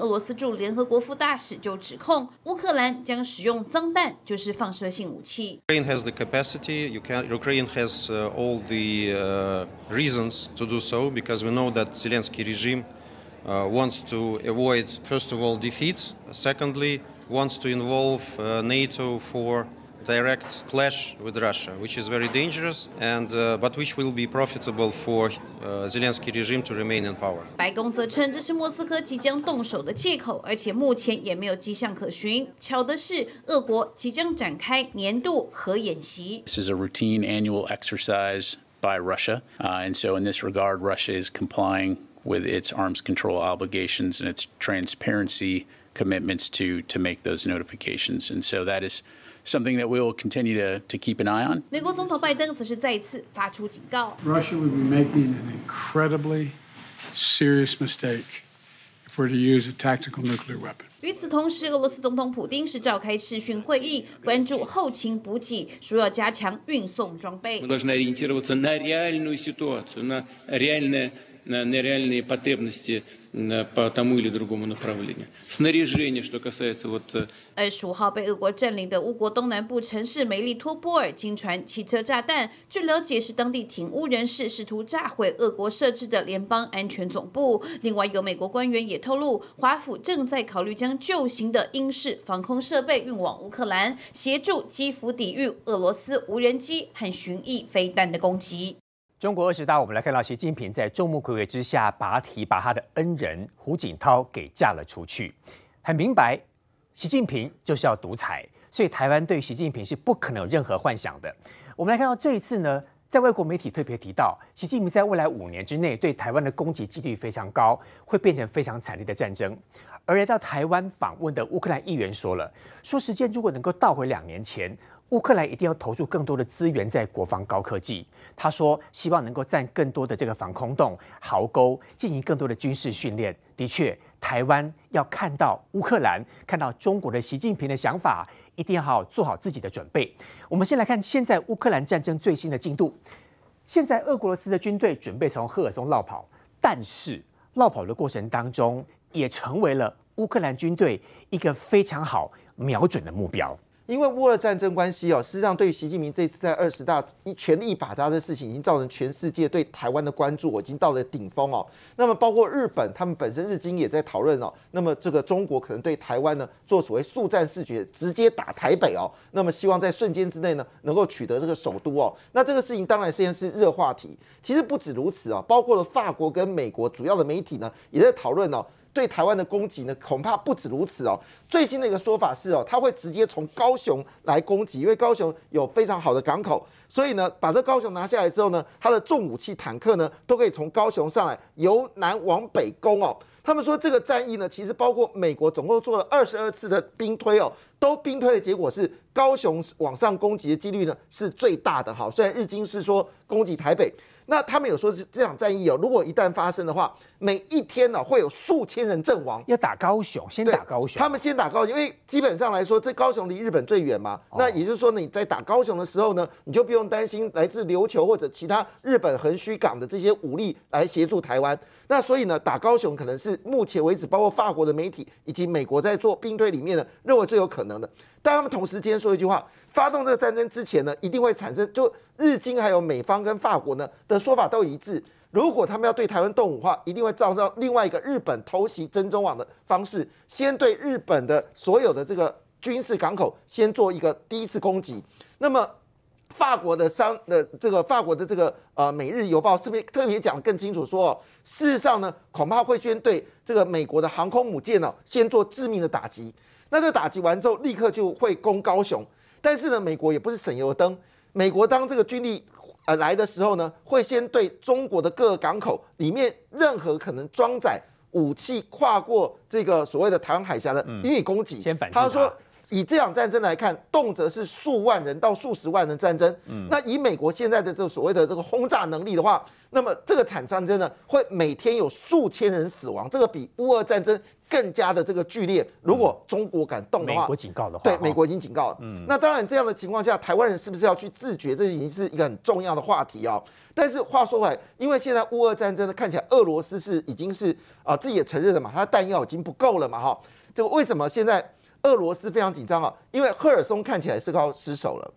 俄罗斯驻联合国副大使就指控乌克兰将使用脏弹，就是放射性武器。Ukraine has the capacity. You can, Ukraine has uh, all the uh, reasons to do so because we know that Zelensky regime uh, wants to avoid, first of all, defeat. Secondly, wants to involve uh, NATO for direct clash with Russia, which is very dangerous, and uh, but which will be profitable for uh, Zelensky regime to remain in power. 白宫则称这是莫斯科即将动手的借口，而且目前也没有迹象可循。巧的是，俄国即将展开年度核演习。 This is a routine annual exercise by Russia. Uh, and so, in this regard, Russia is complying with its arms control obligations and its transparency commitments to, to make those notifications. And so, that is something that we will continue to, to keep an eye on. 美国总统拜登则是再次发出警告。 Russia would be making an incredibly serious mistake if we're to use a tactical nuclear weapon. 与此同时，俄罗斯总统普丁是召开视讯会议，关注后勤补给，说要加强运送装备 Мы。должны ориентироваться на реальную ситуацию, на реальные, на, на реальные потребности м, по тому или другому направлению. Снаряжение, что касается вот э, 二十五号被俄国占领的乌国东南部城市梅利托波尔经传汽车炸弹，据了解是当地挺乌人士试图炸毁俄国设置的联邦安全总部。另外，有美国官员也透露，华府正在考虑将旧型的英式防空设备运往乌克兰，协助基辅抵御俄罗斯无人机和巡弋飞弹的攻击。 中国二十大，我们来看到习近平在众目睽睽之下拔提把他的恩人胡锦涛给嫁了出去，很明白，习近平就是要独裁，所以台湾对习近平是不可能有任何幻想的。我们来看到这一次呢，在外国媒体特别提到，习近平在未来五年之内对台湾的攻击几率非常高，会变成非常惨烈的战争。而来到台湾访问的乌克兰议员说了，说时间如果能够倒回两年前，乌克兰一定要投入更多的资源在国防高科技。他说，希望能够占更多的这个防空洞、壕沟，进行更多的军事训练。的确，台湾要看到乌克兰，看到中国的习近平的想法，一定要好好做好自己的准备。我们先来看现在乌克兰战争最新的进度。现在俄罗斯的军队准备从赫尔松绕跑，但是绕跑的过程当中，也成为了乌克兰军队一个非常好瞄准的目标。因为乌俄战争关系哦，事实上对于习近平这次在二十大一全力一把抓的事情，已经造成全世界对台湾的关注，已经到了顶峰哦。那么包括日本，他们本身日经也在讨论哦。那么这个中国可能对台湾呢做所谓速战速决，直接打台北哦。那么希望在瞬间之内呢能够取得这个首都哦。那这个事情当然现在是热话题。其实不止如此哦，包括了法国跟美国主要的媒体呢也在讨论哦。对台湾的攻击呢，恐怕不止如此哦。最新的一个说法是哦，他会直接从高雄来攻击，因为高雄有非常好的港口，所以呢，把这高雄拿下来之后呢，它的重武器坦克呢，都可以从高雄上来，由南往北攻哦。他们说这个战役呢，其实包括美国总共做了二十二次的兵推哦，都兵推的结果是高雄往上攻击的几率呢是最大的哈。虽然日经是说攻击台北。那他们有说，这场战役哦，如果一旦发生的话，每一天呢、会有数千人阵亡。要打高雄，先打高雄。他们先打高雄，因为基本上来说，这高雄离日本最远嘛。那也就是说，你在打高雄的时候呢，你就不用担心来自琉球或者其他日本横须港的这些武力来协助台湾。那所以呢，打高雄可能是目前为止，包括法国的媒体以及美国在做兵推里面呢，认为最有可能的。但他们同时间说一句话：发动这个战争之前呢，一定会产生，就日经还有美方跟法国呢的说法都一致。如果他们要对台湾动武的话，一定会照到另外一个日本偷袭珍珠网的方式，先对日本的所有的这个军事港口先做一个第一次攻击。那么法国的商的这个法国的这个呃《每日邮报》是不是特别讲得更清楚说，事实上呢，恐怕会先对这个美国的航空母舰呢、先做致命的打击。那这打击完之后，立刻就会攻高雄。但是呢，美国也不是省油的灯，美国当这个军力呃来的时候呢，会先对中国的各个港口里面任何可能装载武器跨过这个所谓的台湾海峡的予以攻击。先反制他说。以这场战争来看，动辄是数万人到数十万人战争。嗯，那以美国现在的这个所谓的这个轰炸能力的话，那么这个产战争呢，会每天有数千人死亡，这个比乌俄战争更加的这个剧烈。如果中国敢动的话，美国警告的话，对，美国已经警告了。嗯，那当然这样的情况下，台湾人是不是要去自觉？这已经是一个很重要的话题啊、但是话说回来，因为现在乌俄战争呢，看起来俄罗斯是已经是啊、自己也承认了嘛，它的弹药已经不够了嘛，哈。这个为什么现在俄罗斯非常紧张啊？因为赫尔松看起来是要失守了，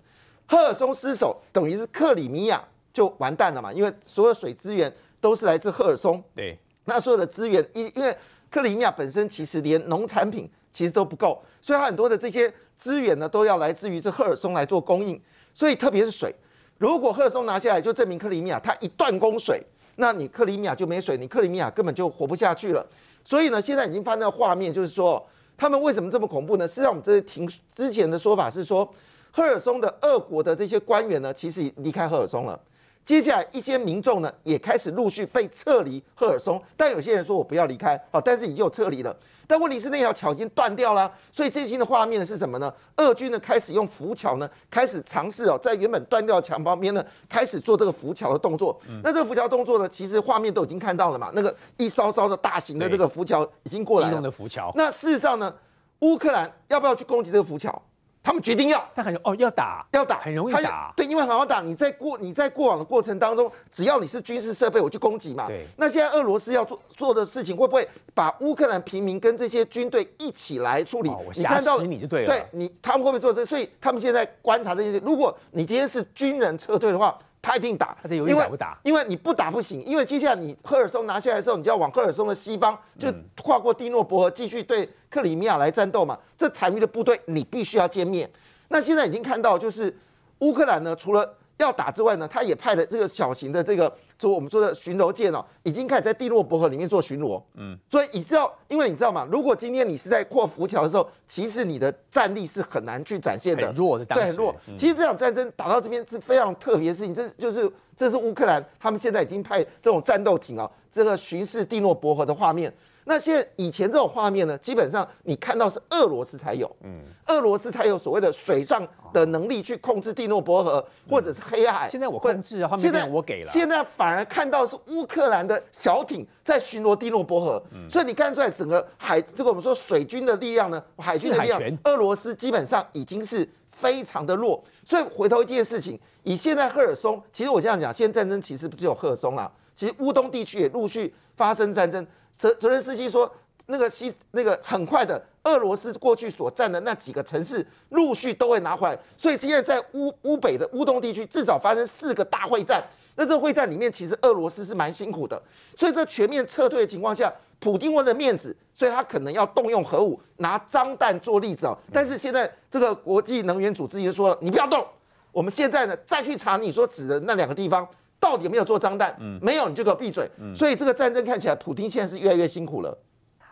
赫尔松失守等于是克里米亚就完蛋了嘛，因为所有水资源都是来自赫尔松。对，那所有的资源，因因为克里米亚本身其实连农产品其实都不够，所以它很多的这些资源呢都要来自于这赫尔松来做供应，所以特别是水，如果赫尔松拿下来，就证明克里米亚它一断供水，那你克里米亚就没水，你克里米亚根本就活不下去了。所以呢，现在已经发生的画面就是说，他们为什么这么恐怖呢？实际上，我们这听之前的说法是说，赫尔松的俄国的这些官员呢，其实已离开赫尔松了。接下来一些民众呢，也开始陆续被撤离赫尔松，但有些人说我不要离开，好，但是已经有撤离了。但问题是那条桥已经断掉了，所以最新的画面呢是什么呢？俄军呢开始用浮桥呢，开始尝试哦，在原本断掉的墙旁边呢，开始做这个浮桥的动作。那这个浮桥动作呢，其实画面都已经看到了嘛，那个一艘艘的大型的这个浮桥已经过来了机动。的浮桥，那事实上呢，乌克兰要不要去攻击这个浮桥？他们决定要。他很哦要打要打，很容易打，对，因为很好打。你在过你在过往的过程当中，只要你是军事设备，我去攻击嘛。对那现在俄罗斯要做做的事情，会不会把乌克兰平民跟这些军队一起来处理？哦你看到你就对了对你他们会不会做这？所以他们现在观察这件事。如果你今天是军人撤退的话，他一定打。因为打不打因为你不打不行，因为接下来你赫尔松拿下来的时候，你就要往赫尔松的西方，就嗯跨过蒂诺伯河，继续对克里米亚来战斗嘛。这残余的部队你必须要歼灭。那现在已经看到，就是乌克兰呢，除了要打之外呢，他也派了这个小型的这个，就我们说的巡逻舰哦，已经开始在蒂诺伯河里面做巡逻。嗯，所以你知道，因为你知道嘛，如果今天你是在过浮桥的时候，其实你的战力是很难去展现的，很弱的当对，很弱。嗯其实这场战争打到这边是非常特别的事情，这就是这是乌克兰他们现在已经派这种战斗艇啊，这个巡视蒂诺伯河的画面。那现在以前这种画面呢，基本上你看到是俄罗斯才有，嗯，俄罗斯才有所谓的水上的能力去控制蒂诺伯河或者是黑海。现在我或控制现在我给了现在反而看到是乌克兰的小艇在巡逻蒂诺伯河，嗯所以你看出来整个海这个我们说水军的力量呢，海军的力量俄罗斯基本上已经是非常的弱。所以回头一件事情，以现在赫尔松，其实我这样讲，现在战争其实不只有赫尔松啦，其实乌东地区也陆续发生战争。泽泽连斯基说，那个西那个很快的，俄罗斯过去所占的那几个城市，陆续都会拿回来。所以现在在乌乌北的乌东地区，至少发生四个大会战。那这会战里面，其实俄罗斯是蛮辛苦的。所以这全面撤退的情况下，普丁为了面子，所以他可能要动用核武，拿脏弹做例子哦。但是现在这个国际能源组织已经说了，你不要动。我们现在呢，再去查你说指的那两个地方到底有没有做脏弹，没有你就给我闭嘴。嗯所以这个战争看起来，普京现在是越来越辛苦了。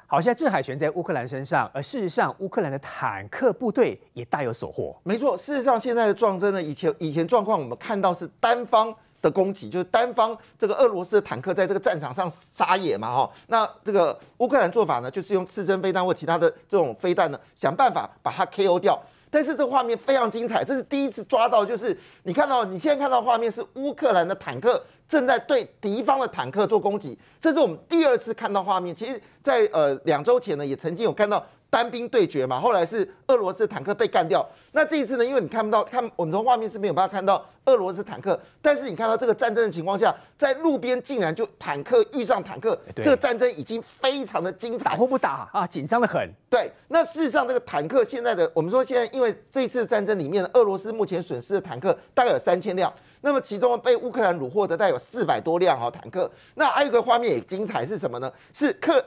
好，现在制海权在乌克兰身上，而事实上，乌克兰的坦克部队也大有所获。没错，事实上现在的状争呢，以前以前状况我们看到是单方的攻击，就是单方这个俄罗斯的坦克在这个战场上撒野嘛，哈。那这个乌克兰做法呢，就是用刺针飞弹或其他的这种飞弹呢，想办法把它 KO 掉。但是这画面非常精彩，这是第一次抓到，就是你看到你现在看到画面是乌克兰的坦克正在对敌方的坦克做攻击，这是我们第二次看到画面。其实在，呃两周前呢，也曾经有看到单兵对决嘛，后来是俄罗斯坦克被干掉。那这一次呢，因为你看不到，看我们从画面是没有办法看到俄罗斯坦克，但是你看到这个战争的情况下，在路边竟然就坦克遇上坦克，对这个战争已经非常的精彩打。或不打啊，紧张的很。对，那事实上这个坦克现在的，我们说现在因为这一次战争里面，俄罗斯目前损失的坦克大概有三千辆，那么其中被乌克兰虏获的大概有四百多辆哈、坦克。那还有一个画面也精彩是什么呢？是克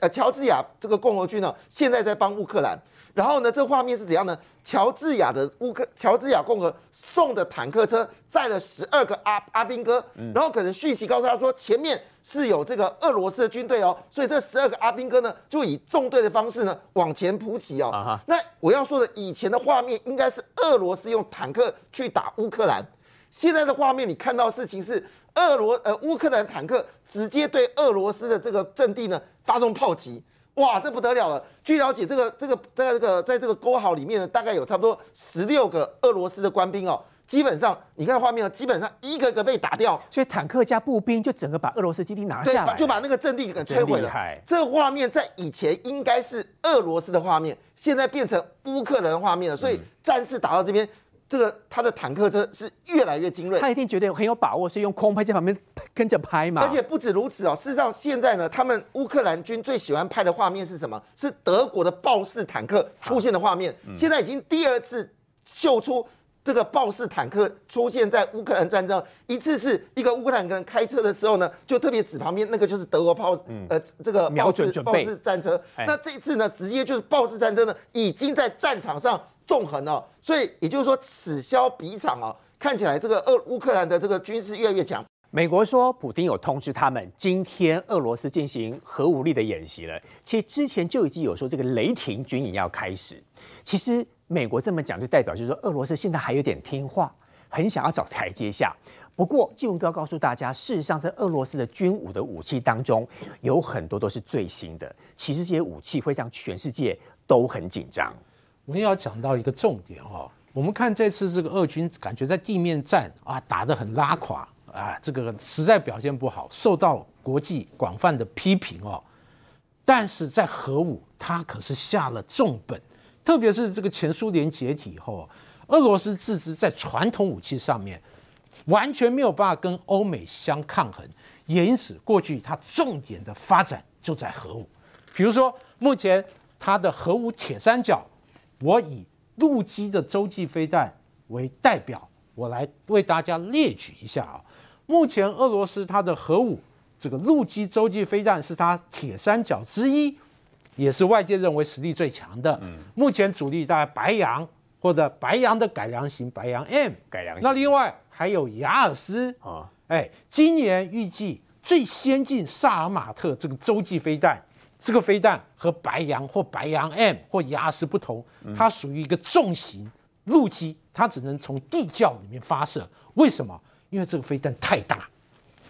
呃乔治亚这个共和军呢，现在在帮乌克兰。然后呢，这画面是怎样呢？乔治亚的乌克乔治亚共和送的坦克车载了十二个阿阿兵哥，然后可能讯息告诉他说前面是有这个俄罗斯的军队哦，所以这十二个阿兵哥呢就以纵队的方式呢往前扑起哦。那我要说的以前的画面应该是俄罗斯用坦克去打乌克兰，现在的画面你看到事情是俄罗呃乌克兰坦克直接对俄罗斯的这个阵地呢发动炮击。哇，这不得了了！据了解，这个这个在这个在这个沟壕里面呢，大概有差不多十六个俄罗斯的官兵哦。基本上，你看画面哦，基本上一个个被打掉，所以坦克加步兵就整个把俄罗斯基地拿下来，就把那个阵地给摧毁了。这个画面在以前应该是俄罗斯的画面，现在变成乌克兰的画面了。所以战事打到这边，这个他的坦克车是越来越精锐，他一定觉得很有把握，所以用空拍在旁边跟着拍嘛。而且不止如此哦，事实上现在呢，他们乌克兰军最喜欢拍的画面是什么？是德国的豹式坦克出现的画面。现在已经第二次秀出。这个豹式坦克出现在乌克兰战争，一次是一个乌克兰人开车的时候呢，就特别指旁边那个就是德国炮，呃，这个瞄准准豹式战车。那这一次呢，直接就是豹式战车呢，已经在战场上纵横了。所以也就是说，此消彼长啊，看起来这个俄乌克兰的这个军事越来越强。美国说，普京有通知他们，今天俄罗斯进行核武力的演习了。其实之前就已经有说，这个雷霆军演要开始。其实。美国这么讲，就代表就是说，俄罗斯现在还有点听话，很想要找台阶下。不过，纪文哥要告诉大家，事实上，在俄罗斯的军武的武器当中，有很多都是最新的。其实这些武器会让全世界都很紧张。我们要讲到一个重点哦，我们看这次这个俄军感觉在地面战啊打得很拉垮啊，这个实在表现不好，受到国际广泛的批评哦。但是在核武，他可是下了重本。特别是这个前苏联解体以后，俄罗斯自知在传统武器上面完全没有办法跟欧美相抗衡，也因此过去它重点的发展就在核武。比如说，目前它的核武铁三角，我以陆基的洲际飞弹为代表，我来为大家列举一下啊。目前俄罗斯它的核武，这个陆基洲际飞弹是它铁三角之一。也是外界认为实力最强的。嗯，目前主力大概白羊或者白羊的改良型白羊 M 改良型。那另外还有雅尔斯啊，哎，今年预计最先进萨尔马特这个洲际飞弹，这个飞弹和白羊或白羊 M 或雅尔斯不同，它属于一个重型陆基，它只能从地窖里面发射。为什么？因为这个飞弹太大，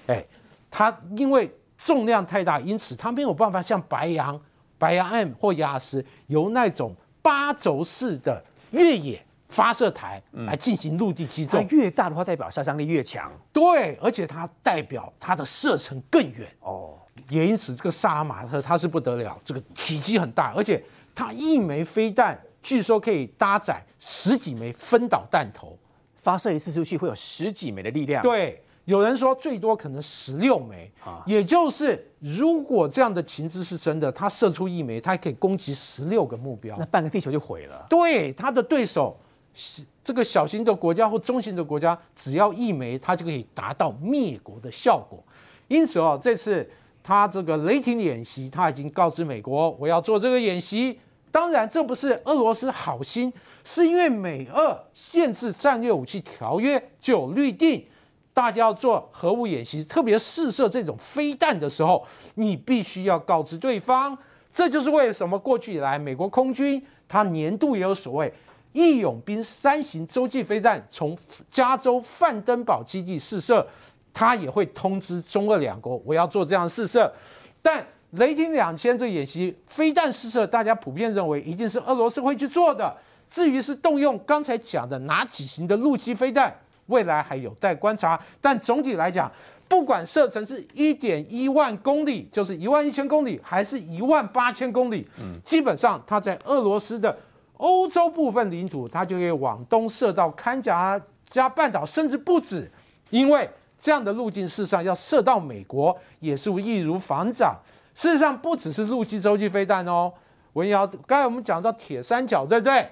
哎，它因为重量太大，因此它没有办法像白羊。白羊 M 或雅斯由那种八轴式的越野发射台来进行陆地机动，它越大的话，代表杀伤力越强。对，而且它代表它的射程更远哦。也因此，这个萨尔马特它是不得了，这个体积很大，而且它一枚飞弹据说可以搭载十几枚分导弹头，发射一次出去会有十几枚的力量。对。有人说最多可能十六枚，啊也就是如果这样的情资是真的，他射出一枚，他可以攻击十六个目标，那半个地球就毁了。对，他的对手是这个小型的国家或中型的国家，只要一枚，他就可以达到灭国的效果。因此哦，这次他这个雷霆演习，他已经告知美国，我要做这个演习。当然，这不是俄罗斯好心，是因为美俄限制战略武器条约就有律定。大家要做核武演习，特别试射这种飞弹的时候，你必须要告知对方。这就是为什么过去以来，美国空军它年度也有所谓“义勇兵三型”洲际飞弹从加州范登堡基地试射，它也会通知中俄两国，我要做这样试射。但雷霆两千这演习飞弹试射，大家普遍认为一定是俄罗斯会去做的。至于是动用刚才讲的哪几型的陆基飞弹？未来还有待观察，但总体来讲，不管射程是一点一万公里，就是一万一千公里，还是一万八千公里，嗯，基本上它在俄罗斯的欧洲部分领土，它就可以往东射到堪加加半岛，甚至不止。因为这样的路径，事实上要射到美国也是易如反掌。事实上，不只是陆基洲际飞弹哦，文瑶，刚才我们讲到铁三角，对不对？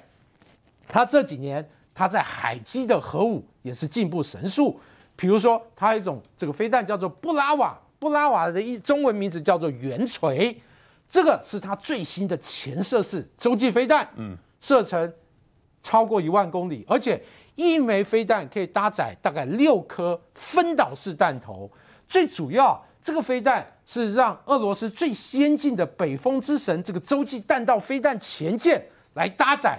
它这几年。它在海基的核武也是进步神速，比如说它一种这个飞弹叫做布拉瓦，布拉瓦的一中文名字叫做圆锤，这个是它最新的潜射式洲际飞弹，嗯，射程超过一万公里，而且一枚飞弹可以搭载大概六颗分导式弹头，最主要这个飞弹是让俄罗斯最先进的北风之神这个洲际弹道飞弹前舰来搭载。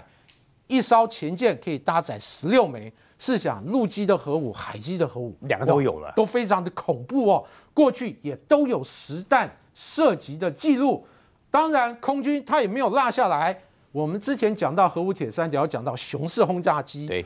一艘前舰可以搭载十六枚，试想陆基的核武、海基的核武，两个都有了，都非常的恐怖哦。过去也都有实弹射击的记录，当然，空军它也没有落下来。我们之前讲到核武铁三角，讲到雄式轰炸机，对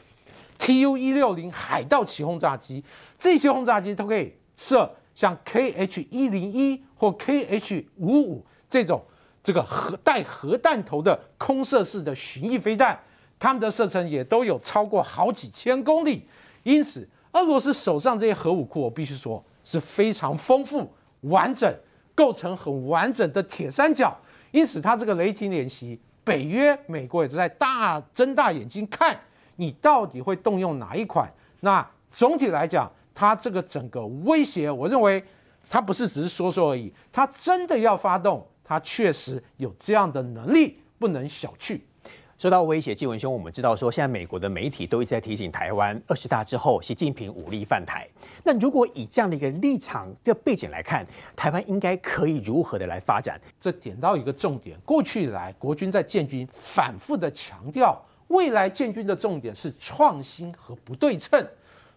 ，Tu 一六零海盗旗轰炸机，这些轰炸机都可以射像 Kh 一零一或 Kh 五五这种这个核带核弹头的空射式的巡弋飞弹，它们的射程也都有超过好几千公里。因此，俄罗斯手上这些核武库，我必须说是非常丰富完整。构成很完整的铁三角，因此它这个雷霆演习，北约、美国也在大睁大眼睛看你到底会动用哪一款。那总体来讲，它这个整个威胁，我认为他不是只是说说而已，他真的要发动，他确实有这样的能力，不能小觑。说到威胁，纪文兄，我们知道说，现在美国的媒体都一直在提醒台湾，二十大之后，习近平武力犯台。那如果以这样的一个立场、这个背景来看，台湾应该可以如何的来发展？这点到一个重点。过去以来，国军在建军反复的强调，未来建军的重点是创新和不对称。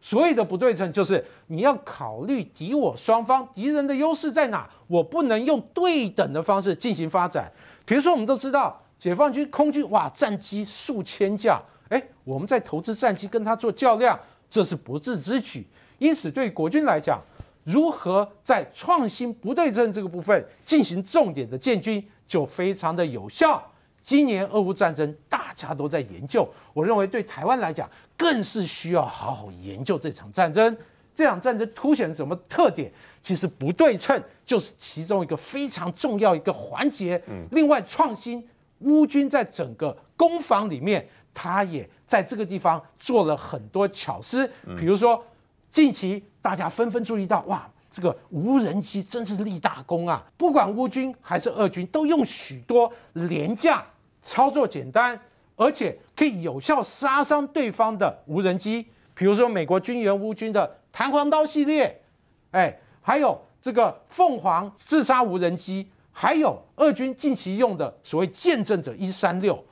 所谓的不对称，就是你要考虑敌我双方敌人的优势在哪，我不能用对等的方式进行发展。比如说，我们都知道。解放军空军哇，战机数千架，哎，我们在投资战机跟他做较量，这是不智之举。因此，对国军来讲，如何在创新不对称这个部分进行重点的建军，就非常的有效。今年俄乌战争大家都在研究，我认为对台湾来讲，更是需要好好研究这场战争。这场战争凸显什么特点？其实不对称就是其中一个非常重要一个环节。嗯，另外创新。乌军在整个攻防里面，他也在这个地方做了很多巧思。比如说，近期大家纷纷注意到，哇，这个无人机真是立大功啊！不管乌军还是俄军，都用许多廉价、操作简单，而且可以有效杀伤对方的无人机。比如说，美国军援乌军的弹簧刀系列，哎，还有这个凤凰自杀无人机。还有俄军近期用的所谓“见证者一三六”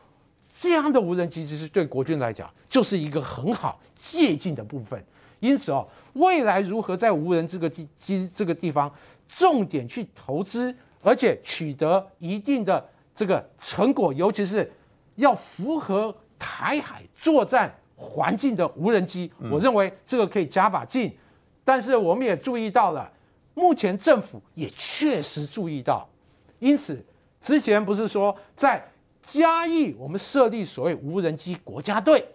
这样的无人机，其实对国军来讲就是一个很好借鉴的部分。因此哦，未来如何在无人这个地机这个地方重点去投资，而且取得一定的这个成果，尤其是要符合台海作战环境的无人机，我认为这个可以加把劲。但是我们也注意到了，目前政府也确实注意到。因此，之前不是说在嘉义我们设立所谓无人机国家队，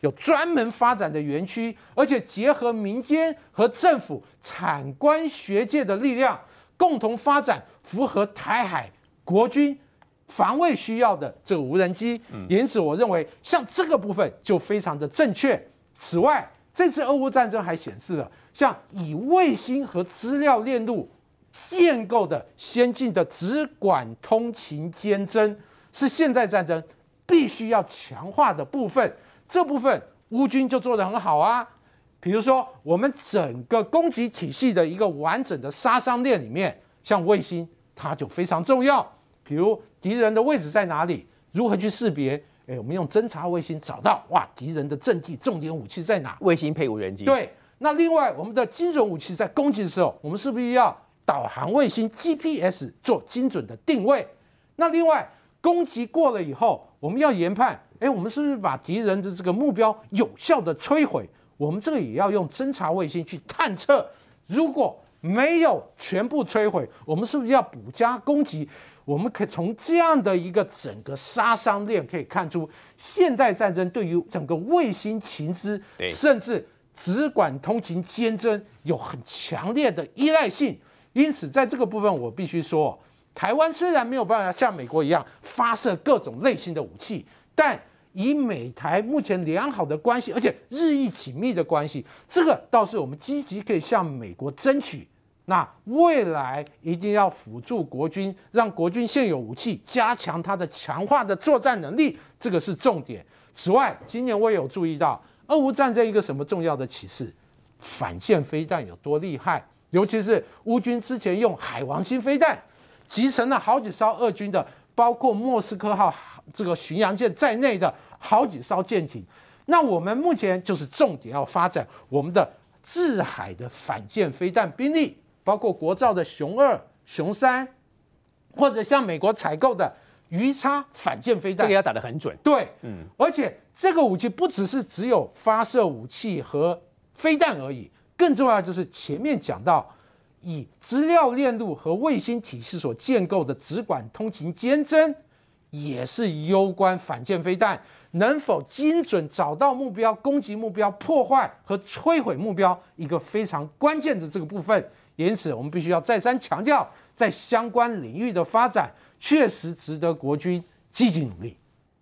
有专门发展的园区，而且结合民间和政府、产官学界的力量，共同发展符合台海国军防卫需要的这个无人机。因此，我认为像这个部分就非常的正确。此外，这次俄乌战争还显示了，像以卫星和资料链路。建构的先进的直管通勤监侦是现在战争必须要强化的部分。这部分乌军就做得很好啊。比如说，我们整个攻击体系的一个完整的杀伤链里面，像卫星，它就非常重要。比如敌人的位置在哪里，如何去识别？哎，我们用侦察卫星找到，哇，敌人的阵地重点武器在哪？卫星配无人机。对。那另外，我们的精准武器在攻击的时候，我们是不是要？导航卫星 GPS 做精准的定位。那另外攻击过了以后，我们要研判，哎，我们是不是把敌人的这个目标有效的摧毁？我们这个也要用侦察卫星去探测。如果没有全部摧毁，我们是不是要补加攻击？我们可以从这样的一个整个杀伤链可以看出，现代战争对于整个卫星情资，甚至只管通勤监侦有很强烈的依赖性。因此，在这个部分，我必须说，台湾虽然没有办法像美国一样发射各种类型的武器，但以美台目前良好的关系，而且日益紧密的关系，这个倒是我们积极可以向美国争取。那未来一定要辅助国军，让国军现有武器加强它的强化的作战能力，这个是重点。此外，今年我也有注意到，俄乌战争一个什么重要的启示？反舰飞弹有多厉害？尤其是乌军之前用海王星飞弹集成了好几艘俄军的，包括莫斯科号这个巡洋舰在内的好几艘舰艇。那我们目前就是重点要发展我们的制海的反舰飞弹兵力，包括国造的熊二、熊三，或者像美国采购的鱼叉反舰飞弹，这个要打得很准。对，嗯，而且这个武器不只是只有发射武器和飞弹而已，更重要就是前面讲到以资料链路和卫星体系所建构的直管通勤监侦，也是攸关反舰飞弹能否精准找到目标、攻击目标、破坏和摧毁目标一个非常关键的这个部分。因此，我们必须要再三强调，在相关领域的发展确实值得国军积极努力。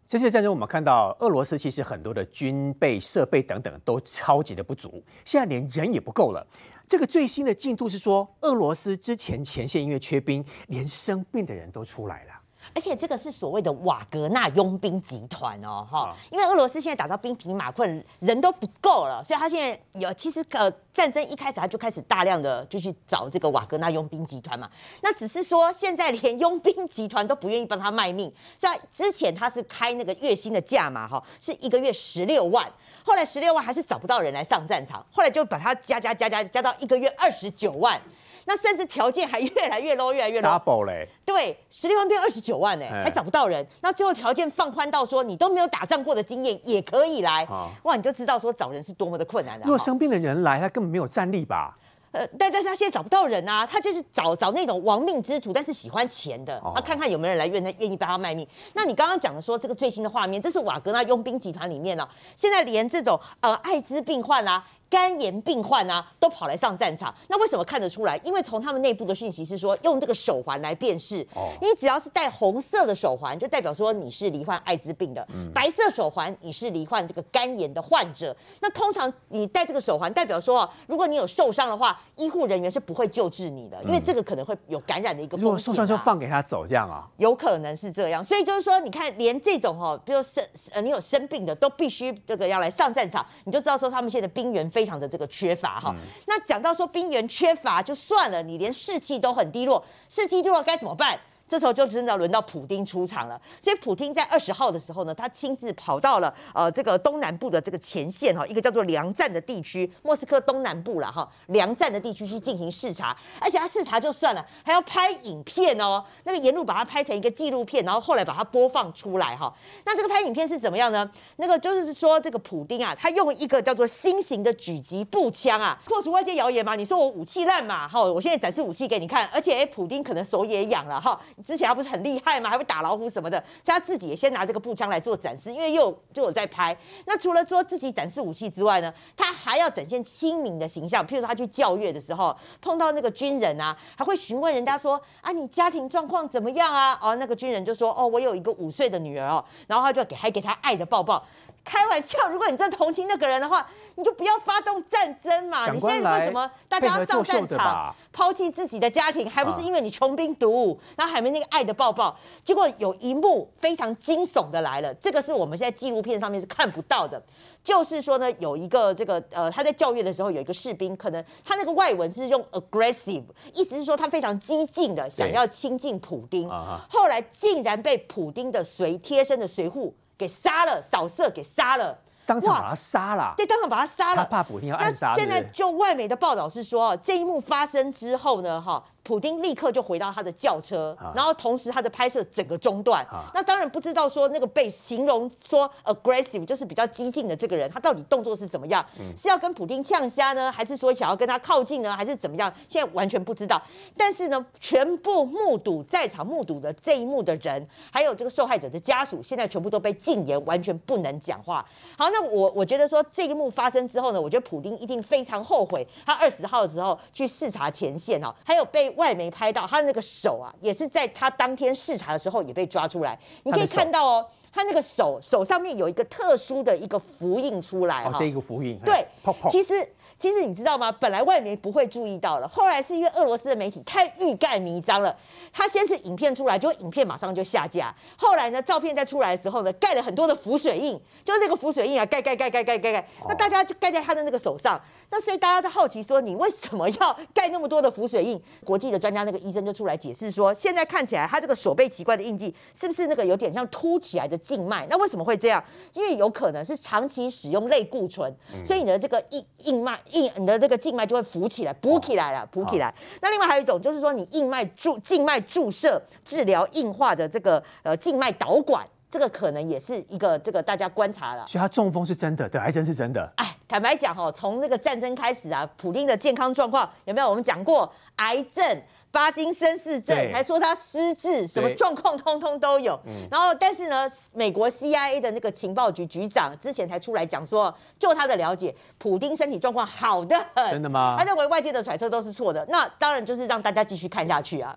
这些战争，我们看到俄罗斯其实很多的军备设备等等都超级的不足，现在连人也不够了。这个最新的进度是说，俄罗斯之前前线因为缺兵，连生病的人都出来了。而且这个是所谓的瓦格纳佣兵集团哦，哈，因为俄罗斯现在打到兵疲马困，人都不够了，所以他现在有其实呃战争一开始他就开始大量的就去找这个瓦格纳佣兵集团嘛，那只是说现在连佣兵集团都不愿意帮他卖命，像之前他是开那个月薪的价嘛，哈，是一个月十六万，后来十六万还是找不到人来上战场，后来就把他加加加加加到一个月二十九万。那甚至条件还越来越 low，越来越 low。嘞。对，十六万变二十九万呢，还找不到人。那最后条件放宽到说，你都没有打仗过的经验也可以来。哇，你就知道说找人是多么的困难的。如果生病的人来，他根本没有战力吧？呃，但但是他现在找不到人啊，他就是找找那种亡命之徒，但是喜欢钱的，他看看有没有人来愿他愿意帮他卖命。那你刚刚讲的说这个最新的画面，这是瓦格纳佣兵集团里面呢，现在连这种呃艾滋病患啊。肝炎病患啊，都跑来上战场，那为什么看得出来？因为从他们内部的讯息是说，用这个手环来辨识。哦，你只要是戴红色的手环，就代表说你是罹患艾滋病的；嗯白色手环，你是罹患这个肝炎的患者。那通常你戴这个手环，代表说，如果你有受伤的话，医护人员是不会救治你的，因为这个可能会有感染的一个风险。如果受伤就放给他走，这样啊？有可能是这样。所以就是说，你看，连这种哈，比如生呃，你有生病的，都必须这个要来上战场，你就知道说他们现在兵员非常的这个缺。乏哈，那讲到说兵员缺乏就算了，你连士气都很低落，士气低落该怎么办？这时候就真的轮到普丁出场了。所以普丁在二十号的时候呢，他亲自跑到了呃这个东南部的这个前线哈，一个叫做梁站的地区，莫斯科东南部了哈，梁站的地区去进行视察。而且他视察就算了，还要拍影片哦，那个沿路把它拍成一个纪录片，然后后来把它播放出来哈。那这个拍影片是怎么样呢？那个就是说这个普丁啊，他用一个叫做新型的狙击步枪啊，破除外界谣言嘛。你说我武器烂嘛？哈，我现在展示武器给你看，而且哎，普丁可能手也痒了哈。之前他不是很厉害吗？还会打老虎什么的，所以他自己也先拿这个步枪来做展示，因为又就有在拍。那除了说自己展示武器之外呢，他还要展现亲民的形象。譬如说他去教阅的时候，碰到那个军人啊，还会询问人家说：“啊，你家庭状况怎么样啊？”哦，那个军人就说：“哦，我有一个五岁的女儿哦。”然后他就给还给他爱的抱抱。开玩笑，如果你真的同情那个人的话，你就不要发动战争嘛。你现在为什么大家要上战场，抛弃自己的家庭，还不是因为你穷兵黩武，然后还没那个爱的抱抱？结果有一幕非常惊悚的来了，这个是我们现在纪录片上面是看不到的，就是说呢，有一个这个呃，他在教育的时候有一个士兵，可能他那个外文是用 aggressive，意思是说他非常激进的想要亲近普丁，后来竟然被普丁的随贴身的随护。给杀了，扫射给杀了，当场把他杀了。对，当场把他杀了。他怕普京要暗杀。现在就外媒的报道是说，这一幕发生之后呢，哈。普丁立刻就回到他的轿车，然后同时他的拍摄整个中断。那当然不知道说那个被形容说 aggressive 就是比较激进的这个人，他到底动作是怎么样？是要跟普丁呛虾呢，还是说想要跟他靠近呢，还是怎么样？现在完全不知道。但是呢，全部目睹在场目睹的这一幕的人，还有这个受害者的家属，现在全部都被禁言，完全不能讲话。好，那我我觉得说这一幕发生之后呢，我觉得普丁一定非常后悔，他二十号的时候去视察前线哦，还有被。外媒拍到他那个手啊，也是在他当天视察的时候也被抓出来。你可以看到哦，他那个手手上面有一个特殊的一个符印出来哦，这一个符印。对，其实。其实你知道吗？本来外媒不会注意到了，后来是因为俄罗斯的媒体太欲盖弥彰了。他先是影片出来，就影片马上就下架。后来呢，照片再出来的时候呢，盖了很多的浮水印，就是那个浮水印啊，盖盖盖盖盖盖盖。那大家就盖在他的那个手上。那所以大家都好奇说，你为什么要盖那么多的浮水印？国际的专家那个医生就出来解释说，现在看起来他这个手背奇怪的印记，是不是那个有点像凸起来的静脉？那为什么会这样？因为有可能是长期使用类固醇，所以你的这个硬硬脉。硬你的这个静脉就会浮起来，补起来了，补起来。那另外还有一种就是说，你硬脉注静脉注射治疗硬化的这个呃静脉导管。这个可能也是一个这个大家观察了，所以他中风是真的，得癌症是真的。哎，坦白讲哈，从那个战争开始啊，普丁的健康状况有没有？我们讲过癌症、巴金森氏症，还说他失智，什么状况通通都有。然后，但是呢，美国 CIA 的那个情报局局长之前才出来讲说，就他的了解，普丁身体状况好的很。真的吗？他认为外界的揣测都是错的。那当然就是让大家继续看下去啊。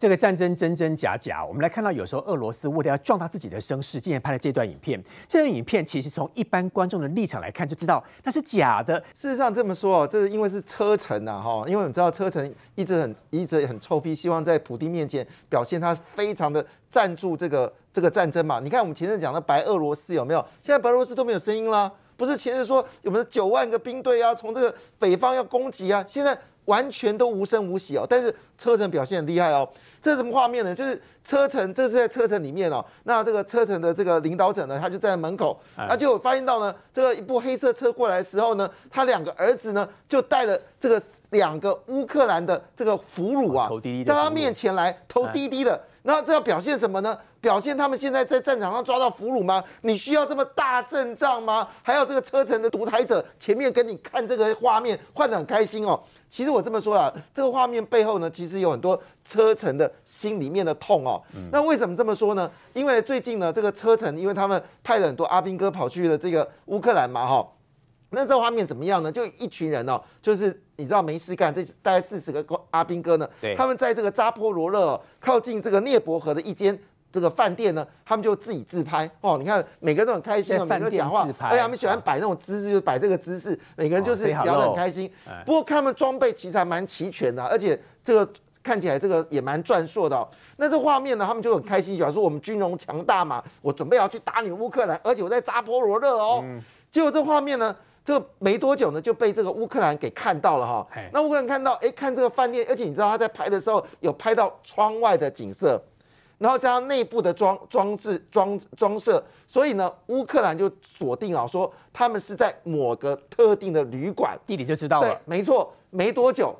这个战争真真假假，我们来看到有时候俄罗斯为了要壮大自己的声势，竟然拍了这段影片。这段影片其实从一般观众的立场来看，就知道那是假的。事实上这么说哦，这是因为是车臣呐哈，因为你知道车臣一直很一直很臭屁，希望在普京面前表现他非常的赞助这个这个战争嘛。你看我们前阵讲的白俄罗斯有没有？现在白俄罗斯都没有声音了，不是前阵说有没有九万个兵队啊，从这个北方要攻击啊，现在完全都无声无息哦。但是车臣表现很厉害哦。这是什么画面呢？就是车臣，这是在车臣里面哦。那这个车臣的这个领导者呢，他就站在门口，他就发现到呢，这个一部黑色车过来的时候呢，他两个儿子呢就带了这个两个乌克兰的这个俘虏啊，在他面前来偷滴滴的。那这要表现什么呢？表现他们现在在战场上抓到俘虏吗？你需要这么大阵仗吗？还有这个车臣的独裁者前面跟你看这个画面，换得很开心哦。其实我这么说啦，这个画面背后呢，其实有很多车臣的心里面的痛哦。那为什么这么说呢？因为最近呢，这个车臣，因为他们派了很多阿兵哥跑去了这个乌克兰嘛，哈。那这画面怎么样呢？就一群人哦，就是你知道没事干，这大概四十个阿兵哥呢，他们在这个扎波罗热靠近这个涅伯河的一间。这个饭店呢，他们就自己自拍哦。你看，每个人都很开心哦，每个人讲话，而且他们喜欢摆那种姿势，就摆这个姿势，每个人就是聊得很开心。不过他们装备其实还蛮齐全的，而且这个看起来这个也蛮壮硕的。那这画面呢，他们就很开心，表示我们军容强大嘛，我准备要去打你乌克兰，而且我在扎波罗热哦。结果这画面呢，这个没多久呢就被这个乌克兰给看到了哈。那乌克兰看到，哎，看这个饭店，而且你知道他在拍的时候有拍到窗外的景色。然后加上内部的装装置装装设，所以呢，乌克兰就锁定啊，说他们是在某个特定的旅馆，地理就知道了。对，没错，没多久，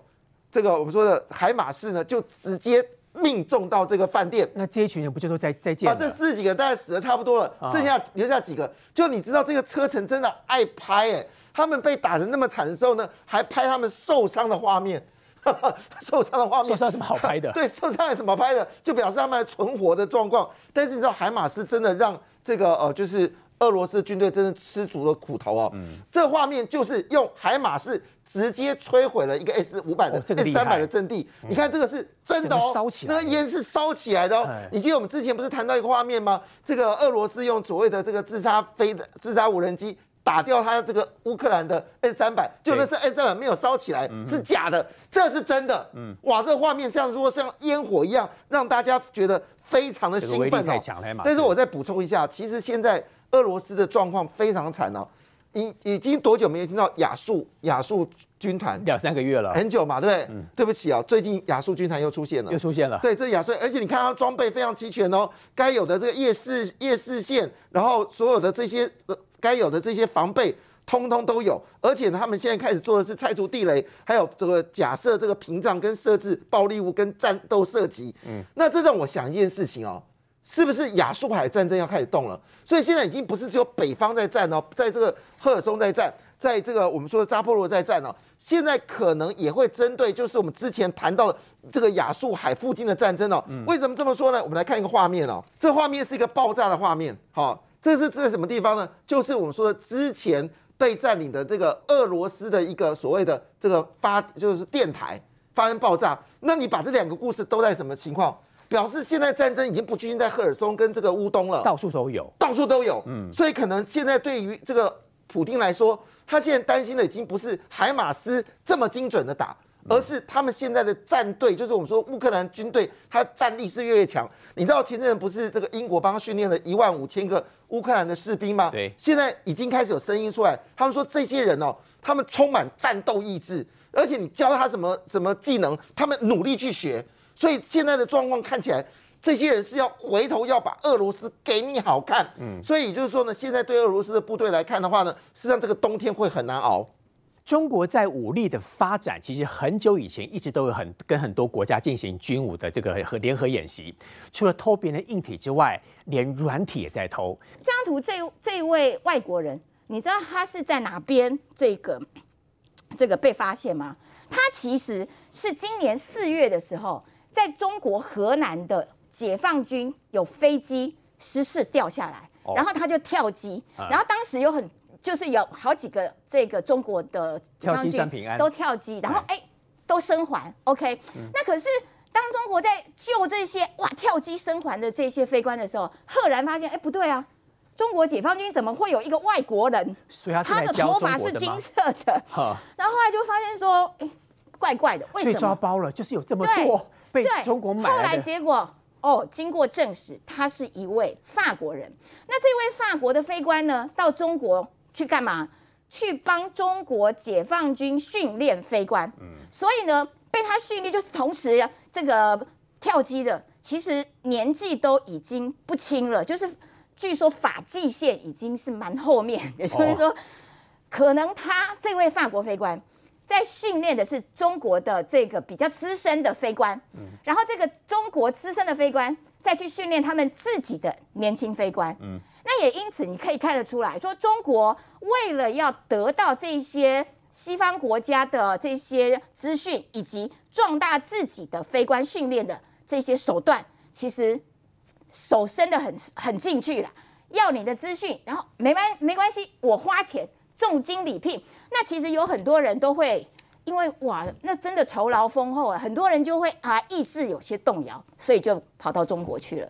这个我们说的海马士呢，就直接命中到这个饭店。那这一群人不就都在在见？啊，这四十几个大概死的差不多了，剩下留下几个。就你知道这个车臣真的爱拍哎，他们被打的那么惨的时候呢，还拍他们受伤的画面。受伤的画面，受伤有什么好拍的？对，受伤有什么拍的？就表示他们存活的状况。但是你知道，海马斯真的让这个呃，就是俄罗斯军队真的吃足了苦头哦。嗯，这画面就是用海马斯直接摧毁了一个 S 五百的 S 三百的阵地。你看这个是真的哦，烧起来，那个烟是烧起来的哦。你记得我们之前不是谈到一个画面吗？这个俄罗斯用所谓的这个自杀飞的自杀无人机。打掉他这个乌克兰的 S 三百，就那是 S 三百没有烧起来，是假的，这是真的。嗯，哇，这个画面像如果像烟火一样，让大家觉得非常的兴奋哦。但是我再补充一下，其实现在俄罗斯的状况非常惨哦。已已经多久没有听到亚速亚速军团？两三个月了，很久嘛，对不对？对不起啊，最近亚速军团又出现了，又出现了。对，这亚速，而且你看它装备非常齐全哦，该有的这个夜视夜视线，然后所有的这些。该有的这些防备，通通都有，而且呢，他们现在开始做的是拆除地雷，还有这个假设这个屏障跟设置暴力物跟战斗射击。嗯，那这让我想一件事情哦，是不是亚速海战争要开始动了？所以现在已经不是只有北方在战哦，在这个赫尔松在战，在这个我们说的扎波罗在战哦，现在可能也会针对，就是我们之前谈到的这个亚速海附近的战争哦。为什么这么说呢？我们来看一个画面哦，这画面是一个爆炸的画面，好。这是在什么地方呢？就是我们说的之前被占领的这个俄罗斯的一个所谓的这个发，就是电台发生爆炸。那你把这两个故事都在什么情况？表示现在战争已经不局限在赫尔松跟这个乌东了，到处都有，到处都有。嗯，所以可能现在对于这个普丁来说，他现在担心的已经不是海马斯这么精准的打。而是他们现在的战队，就是我们说乌克兰军队，他战力是越越强。你知道前阵不是这个英国帮他训练了一万五千个乌克兰的士兵吗？对，现在已经开始有声音出来，他们说这些人哦，他们充满战斗意志，而且你教他什么什么技能，他们努力去学。所以现在的状况看起来，这些人是要回头要把俄罗斯给你好看。嗯，所以也就是说呢，现在对俄罗斯的部队来看的话呢，实际上这个冬天会很难熬。中国在武力的发展，其实很久以前一直都有很跟很多国家进行军武的这个和联合演习。除了偷别人的硬体之外，连软体也在偷。这张图这这位外国人，你知道他是在哪边这个这个被发现吗？他其实是今年四月的时候，在中国河南的解放军有飞机失事掉下来，然后他就跳机，然后当时有很。就是有好几个这个中国的解放军都跳机，然后哎都生还，OK。那可是当中国在救这些哇跳机生还的这些飞官的时候，赫然发现哎不对啊，中国解放军怎么会有一个外国人？他的头发是金色的。然后后来就发现说，哎怪怪的，为什么？抓包了，就是有这么多被中国买。后来结果哦，经过证实，他是一位法国人。那这位法国的飞官呢，到中国。去干嘛？去帮中国解放军训练飞官。嗯，所以呢，被他训练就是同时这个跳机的，其实年纪都已经不轻了。就是据说法纪线已经是蛮后面，也就是说，可能他这位法国飞官在训练的是中国的这个比较资深的飞官。嗯，然后这个中国资深的飞官再去训练他们自己的年轻飞官。嗯。那也因此，你可以看得出来说，中国为了要得到这些西方国家的这些资讯，以及壮大自己的非官训练的这些手段，其实手伸的很很进去了。要你的资讯，然后没关没关系，我花钱重金礼聘。那其实有很多人都会因为哇，那真的酬劳丰厚啊，很多人就会啊意志有些动摇，所以就跑到中国去了。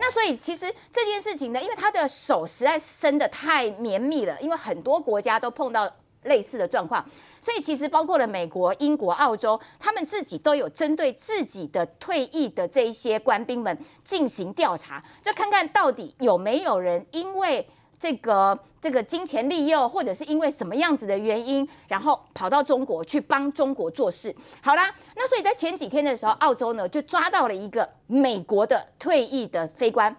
那所以其实这件事情呢，因为他的手实在伸的太绵密了，因为很多国家都碰到类似的状况，所以其实包括了美国、英国、澳洲，他们自己都有针对自己的退役的这一些官兵们进行调查，就看看到底有没有人因为。这个这个金钱利诱，或者是因为什么样子的原因，然后跑到中国去帮中国做事。好啦，那所以在前几天的时候，澳洲呢就抓到了一个美国的退役的飞官，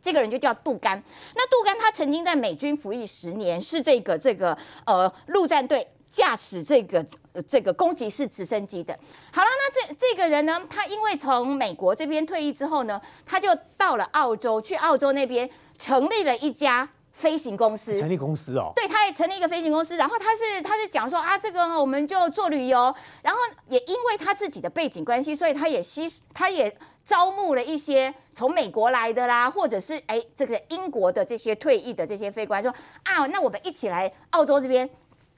这个人就叫杜甘。那杜甘他曾经在美军服役十年，是这个这个呃陆战队驾驶这个这个攻击式直升机的。好了，那这这个人呢，他因为从美国这边退役之后呢，他就到了澳洲，去澳洲那边。成立了一家飞行公司，成立公司哦，对，他也成立一个飞行公司，然后他是他是讲说啊，这个我们就做旅游，然后也因为他自己的背景关系，所以他也吸他也招募了一些从美国来的啦，或者是哎这个英国的这些退役的这些飞官，说啊，那我们一起来澳洲这边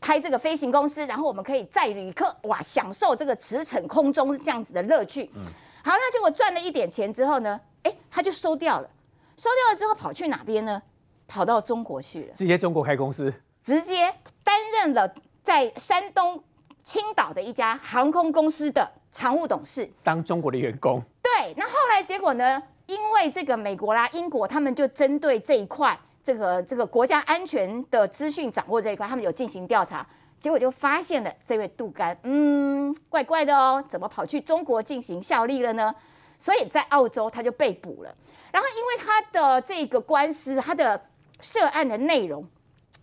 开这个飞行公司，然后我们可以载旅客哇，享受这个驰骋空中这样子的乐趣。嗯，好，那结果赚了一点钱之后呢，哎，他就收掉了。收掉了之后跑去哪边呢？跑到中国去了，直接中国开公司，直接担任了在山东青岛的一家航空公司的常务董事，当中国的员工。对，那后来结果呢？因为这个美国啦、英国，他们就针对这一块，这个这个国家安全的资讯掌握这一块，他们有进行调查，结果就发现了这位杜干，嗯，怪怪的哦，怎么跑去中国进行效力了呢？所以在澳洲他就被捕了，然后因为他的这个官司，他的涉案的内容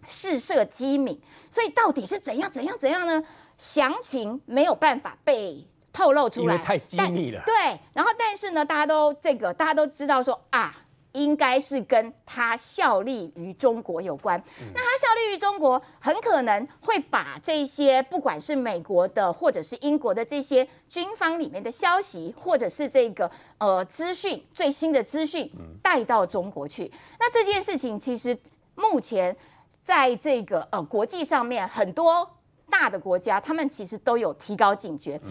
是涉机敏，所以到底是怎样怎样怎样呢？详情没有办法被透露出来，太机密了。对，然后但是呢，大家都这个大家都知道说啊。应该是跟他效力于中国有关。那他效力于中国，很可能会把这些不管是美国的或者是英国的这些军方里面的消息，或者是这个呃资讯最新的资讯带到中国去。那这件事情其实目前在这个呃国际上面，很多大的国家他们其实都有提高警觉。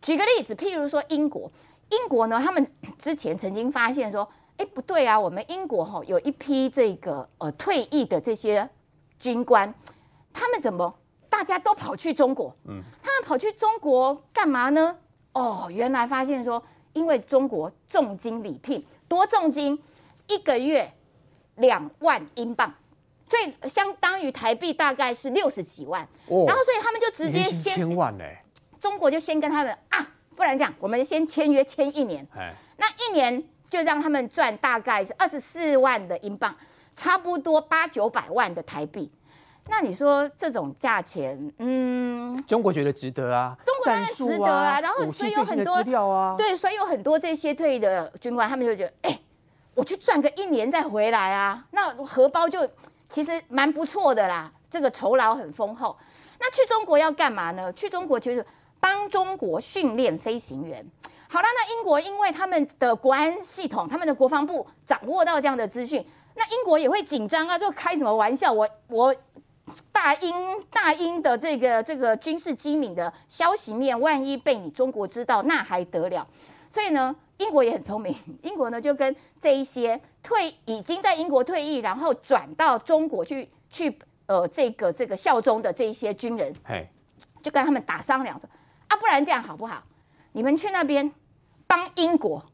举个例子，譬如说英国，英国呢，他们之前曾经发现说。哎，不对啊！我们英国哈有一批这个呃退役的这些军官，他们怎么大家都跑去中国？嗯，他们跑去中国干嘛呢？哦，原来发现说，因为中国重金礼聘，多重金，一个月两万英镑，所以相当于台币大概是六十几万。哦，然后所以他们就直接先千万嘞，中国就先跟他们啊，不然这样，我们先签约签一年。哎，那一年。就让他们赚大概是二十四万的英镑，差不多八九百万的台币。那你说这种价钱，嗯，中国觉得值得啊，中国当然值得啊，然后所以有很多资料啊，对，所以有很多这些退役的军官，他们就觉得，哎、我去赚个一年再回来啊，那荷包就其实蛮不错的啦，这个酬劳很丰厚。那去中国要干嘛呢？去中国就是帮中国训练飞行员。好了，那英国因为他们的国安系统，他们的国防部掌握到这样的资讯，那英国也会紧张啊，就开什么玩笑？我我大英大英的这个这个军事机敏的消息面，万一被你中国知道，那还得了？所以呢，英国也很聪明，英国呢就跟这一些退已经在英国退役，然后转到中国去去呃这个这个效忠的这一些军人，嘿，就跟他们打商量说啊，不然这样好不好？你们去那边帮英国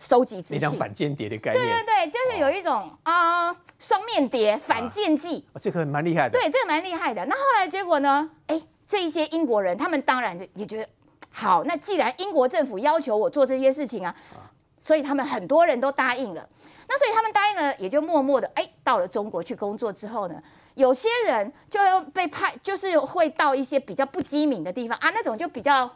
收集资讯你讲，反间谍的概对念，对对对，就是有一种啊双面谍反间计。哦这个蛮厉害的，对，这个蛮厉害的。那后来结果呢？哎，这一些英国人，他们当然也觉得好。那既然英国政府要求我做这些事情啊，所以他们很多人都答应了。那所以他们答应了，也就默默的哎，到了中国去工作之后呢，有些人就要被派，就是会到一些比较不机敏的地方啊，那种就比较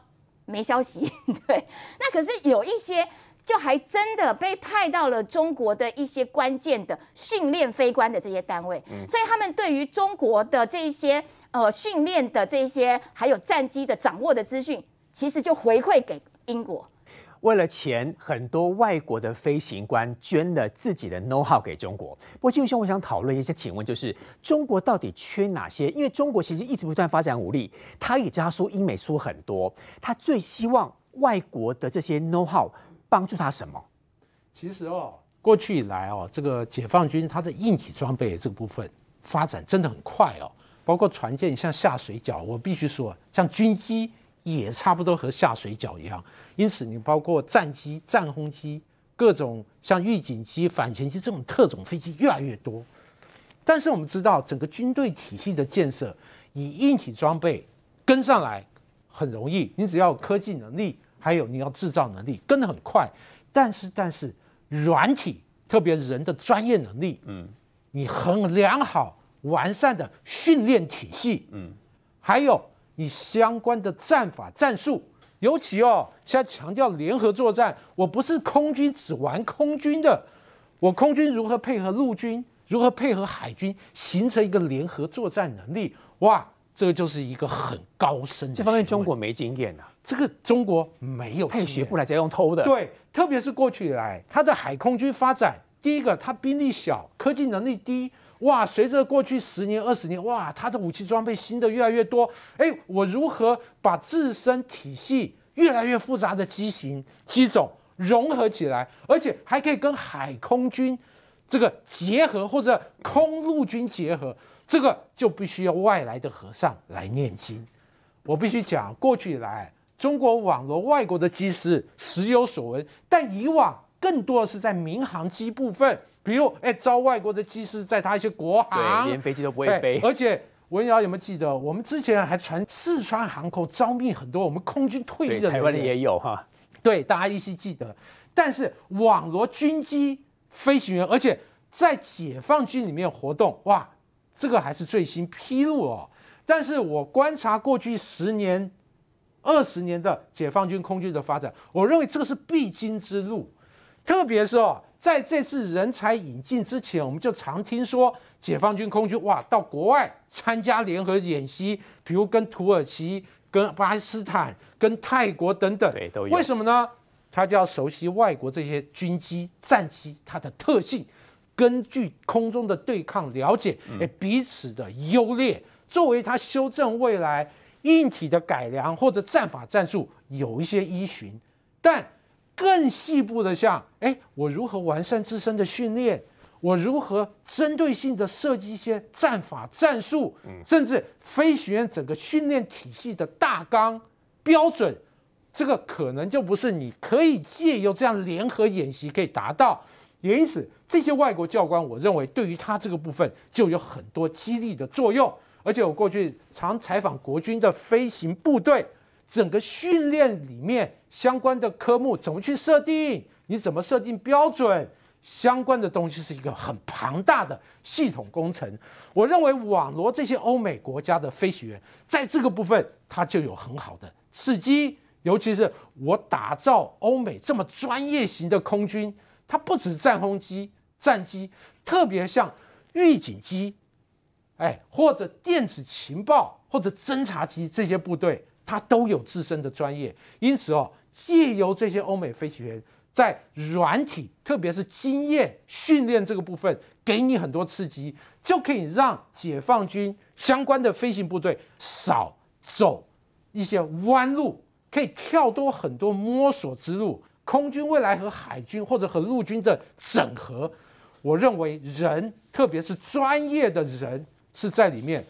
没消息。对，那可是有一些。就还真的被派到了中国的一些关键的训练飞官的这些单位，所以他们对于中国的这些呃训练的这些还有战机的掌握的资讯，其实就回馈给英国。为了钱，很多外国的飞行官捐了自己的 know how 给中国。不过，金文兄，我想讨论一下，请问就是中国到底缺哪些？因为中国其实一直不断发展武力，他也知道说英美输很多，他最希望外国的这些 know how 帮助他什么？其实哦，过去以来哦，这个解放军它的硬体装备这个部分发展真的很快哦，包括船舰像下水饺，我必须说，像军机也差不多和下水饺一样。因此，你包括战机、战轰机、各种像预警机、反潜机这种特种飞机越来越多。但是我们知道，整个军队体系的建设，以硬体装备跟上来很容易，你只要有科技能力，还有你要制造能力，跟得很快。但是，但是软体，特别人的专业能力，嗯，你很良好完善的训练体系，嗯，还有你相关的战法战术，尤其哦，现在强调联合作战，我不是空军只玩空军的，我空军如何配合陆军，如何配合海军，形成一个联合作战能力，哇，这个就是一个很高深的这方面中国没经验啊，这个中国没有他也经验学不来，只要用偷的。，对，特别是过去以来，它的海空军发展，第一个它兵力小，科技能力低。哇，随着过去十年、二十年，哇，它的武器装备新的越来越多。哎，我如何把自身体系越来越复杂的机型、机种融合起来，而且还可以跟海空军这个结合，或者空陆军结合，这个就必须要外来的和尚来念经。我必须讲，过去以来，中国网罗外国的机师时有所闻，但以往更多的是在民航机部分，比如哎招外国的机师在他一些国对，航，连飞机都不会哎飞。而且文瑶有没有记得，我们之前还传四川航空招聘很多我们空军退，役的台湾的人员也有哈。对，大家依稀记得。但是网罗军机飞行员，而且在解放军里面活动，哇，这个还是最新披露哦。但是我观察过去十年、二十年的解放军空军的发展，我认为这个是必经之路。特别是哦，在这次人才引进之前，我们就常听说解放军空军哇到国外参加联合演习，比如跟土耳其、跟巴基斯坦、跟泰国等等，对都有。为什么呢？他就要熟悉外国这些军机、战机它的特性，根据空中的对抗了解，哎、彼此的优劣，作为他修正未来硬体的改良或者战法战术有一些依循，但更细部的像，哎，我如何完善自身的训练？我如何针对性的设计一些战法战术，甚至飞行员整个训练体系的大纲标准，这个可能就不是你可以借由这样联合演习可以达到。也因此，这些外国教官，我认为对于他这个部分就有很多激励的作用。而且我过去常采访国军的飞行部队，整个训练里面相关的科目怎么去设定，你怎么设定标准，相关的东西是一个很庞大的系统工程。我认为网罗这些欧美国家的飞行员，在这个部分它就有很好的刺激。尤其是我打造欧美这么专业型的空军，它不止战轰机、战机，特别像预警机，哎，或者电子情报或者侦察机这些部队，他都有自身的专业。因此哦，借由这些欧美飞行员在软体，特别是经验训练这个部分，给你很多刺激，就可以让解放军相关的飞行部队少走一些弯路。可以跳多很多摸索之路，空军未来和海军或者和陆军的整合，我认为人，特别是专业的人，是在里面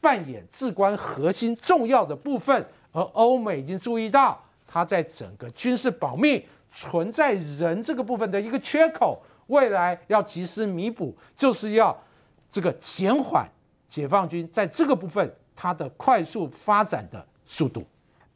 扮演至关核心重要的部分。而欧美已经注意到，它在整个军事保密存在人这个部分的一个缺口，未来要及时弥补，就是要这个减缓解放军在这个部分它的快速发展的速度。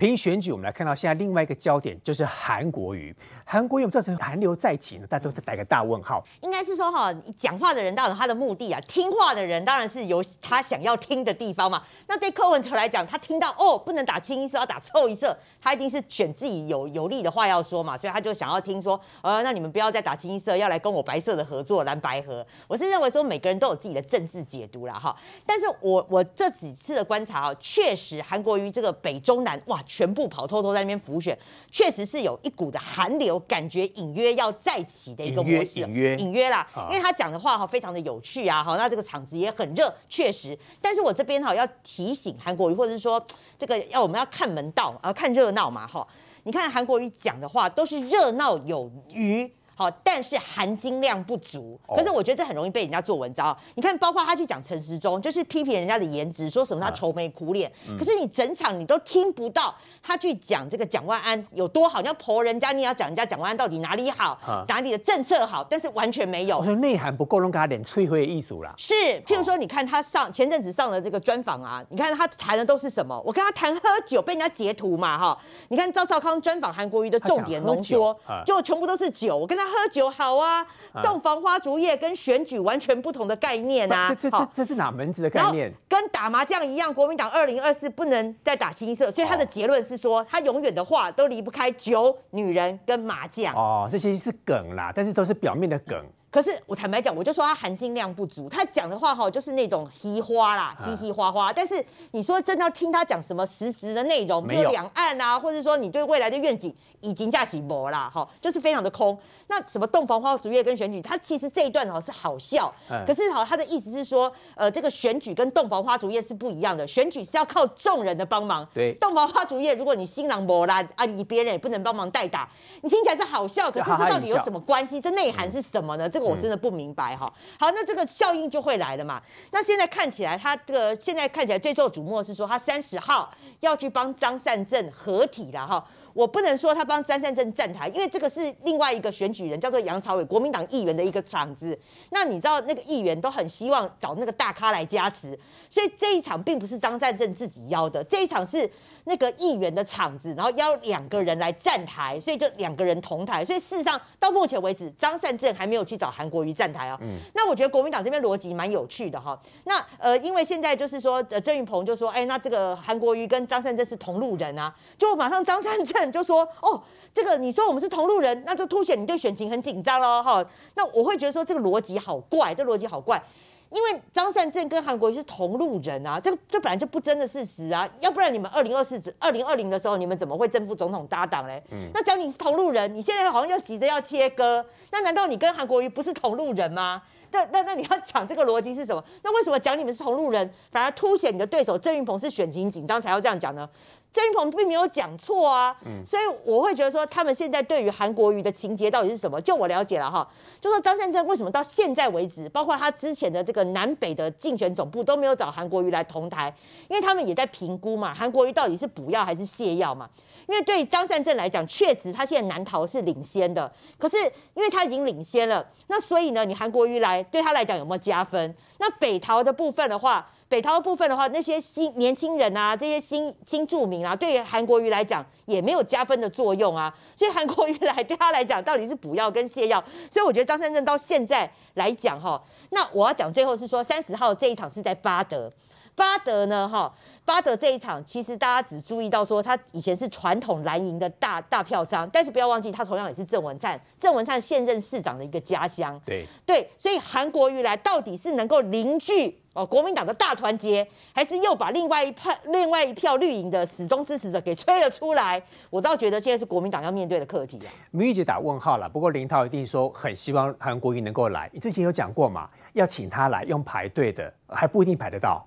凭选举，我们来看到现在另外一个焦点就是韩国瑜。韩国瑜造成韩流再起呢，大家都在打个大问号。应该是说哈，讲话的人当然他的目的啊，听话的人当然是有他想要听的地方嘛。那对柯文哲来讲，他听到哦不能打清一色，要打臭一色，他一定是选自己有有利的话要说嘛，所以他就想要听说，呃，那你们不要再打清一色，要来跟我白色的合作蓝白合。我是认为说每个人都有自己的政治解读啦哈。但是我我这几次的观察啊，确实韩国瑜这个北中南哇。全部跑偷偷在那边浮选，确实是有一股的寒流，感觉隐约要再起的一个模式，隐约隐约啦。因为他讲的话哈非常的有趣啊，好，那这个场子也很热，确实。但是我这边哈要提醒韩国瑜，或者是说这个要我们要看门道啊，看热闹嘛，哈。你看韩国瑜讲的话都是热闹有余。好，但是含金量不足。可是我觉得这很容易被人家做文章。你看，包括他去讲陈时中，就是批评人家的颜值，说什么他愁眉苦脸。可是你整场你都听不到他去讲这个蒋万安有多好，你要婆人家，你要讲人家蒋万安到底哪里好，哪里的政策好，但是完全没有。我说内涵不够，弄给他点摧毁的艺术啦。是，譬如说，你看他上前阵子上的这个专访啊，你看他谈的都是什么？我跟他谈喝酒，被人家截图嘛，哈。你看赵少康专访韩国瑜的重点浓缩，就全部都是酒。我跟他。喝酒好啊，洞房花烛夜跟选举完全不同的概念啊！这这这这是哪门子的概念？跟打麻将一样，国民党二零二四不能再打青色，所以他的结论是说，他永远的话都离不开酒、女人跟麻将。哦，这些是梗啦，但是都是表面的梗。可是我坦白讲，我就说他含金量不足。他讲的话哈，就是那种嘻花啦，嘻嘻花花。但是你说真的要听他讲什么实质的内容，比如两岸啊，或者说你对未来的愿景，已经架起模啦，哈，就是非常的空。那什么洞房花烛夜跟选举，他其实这一段哈是好笑，可是好他的意思是说，呃，这个选举跟洞房花烛夜是不一样的，选举是要靠众人的帮忙，对，洞房花烛夜如果你新郎模啦啊，你别人也不能帮忙代打，你听起来是好笑，可是这到底有什么关系？这内涵是什么呢？这个我真的不明白哈。好，那这个效应就会来了嘛。那现在看起来，他这个现在看起来最受瞩目是说，他三十号要去帮张善政合体了哈。我不能说他帮张善政站台，因为这个是另外一个选举人，叫做杨朝伟，国民党议员的一个场子。那你知道那个议员都很希望找那个大咖来加持，所以这一场并不是张善政自己邀的，这一场是。那个议员的场子，然后邀两个人来站台，所以就两个人同台。所以事实上到目前为止，张善政还没有去找韩国瑜站台哦。嗯。那我觉得国民党这边逻辑蛮有趣的哈。那呃，因为现在就是说，呃，郑云鹏就说，哎，那这个韩国瑜跟张善政是同路人啊，就马上张善政就说，哦，这个你说我们是同路人，那就凸显你对选情很紧张喽哈。那我会觉得说这个逻辑好怪，这逻辑好怪。因为张善政跟韩国瑜是同路人啊，这个这本来就不争的事实啊，要不然你们二零二四、二零二零的时候，你们怎么会正副总统搭档嘞？嗯，那讲你是同路人，你现在好像又急着要切割，那难道你跟韩国瑜不是同路人吗？那那那你要讲这个逻辑是什么？那为什么讲你们是同路人，反而凸显你的对手郑云鹏是选情紧张才要这样讲呢？郑云鹏并没有讲错啊，所以我会觉得说，他们现在对于韩国瑜的情节到底是什么？就我了解了哈，就说张善政为什么到现在为止，包括他之前的这个南北的竞选总部都没有找韩国瑜来同台，因为他们也在评估嘛，韩国瑜到底是补药还是泻药嘛？因为对张善政来讲，确实他现在南逃是领先的，可是因为他已经领先了，那所以呢，你韩国瑜来对他来讲有没有加分？那北逃的部分的话。北桃部分的话，那些新年轻人啊，这些新新住民啊，对韩国瑜来讲也没有加分的作用啊。所以韩国瑜来对他来讲，到底是补药跟泻药？所以我觉得张善政到现在来讲哈，那我要讲最后是说，三十号这一场是在巴德。巴德呢？哈，巴德这一场其实大家只注意到说，他以前是传统蓝营的大大票仓，但是不要忘记，他同样也是郑文灿，郑文灿现任市长的一个家乡。对对，所以韩国瑜来到底是能够凝聚哦国民党的大团结，还是又把另外一派另外一票绿营的始终支持者给吹了出来？我倒觉得现在是国民党要面对的课题啊。明玉姐打问号了，不过林涛一定说很希望韩国瑜能够来。你之前有讲过嘛，要请他来用排队的，还不一定排得到。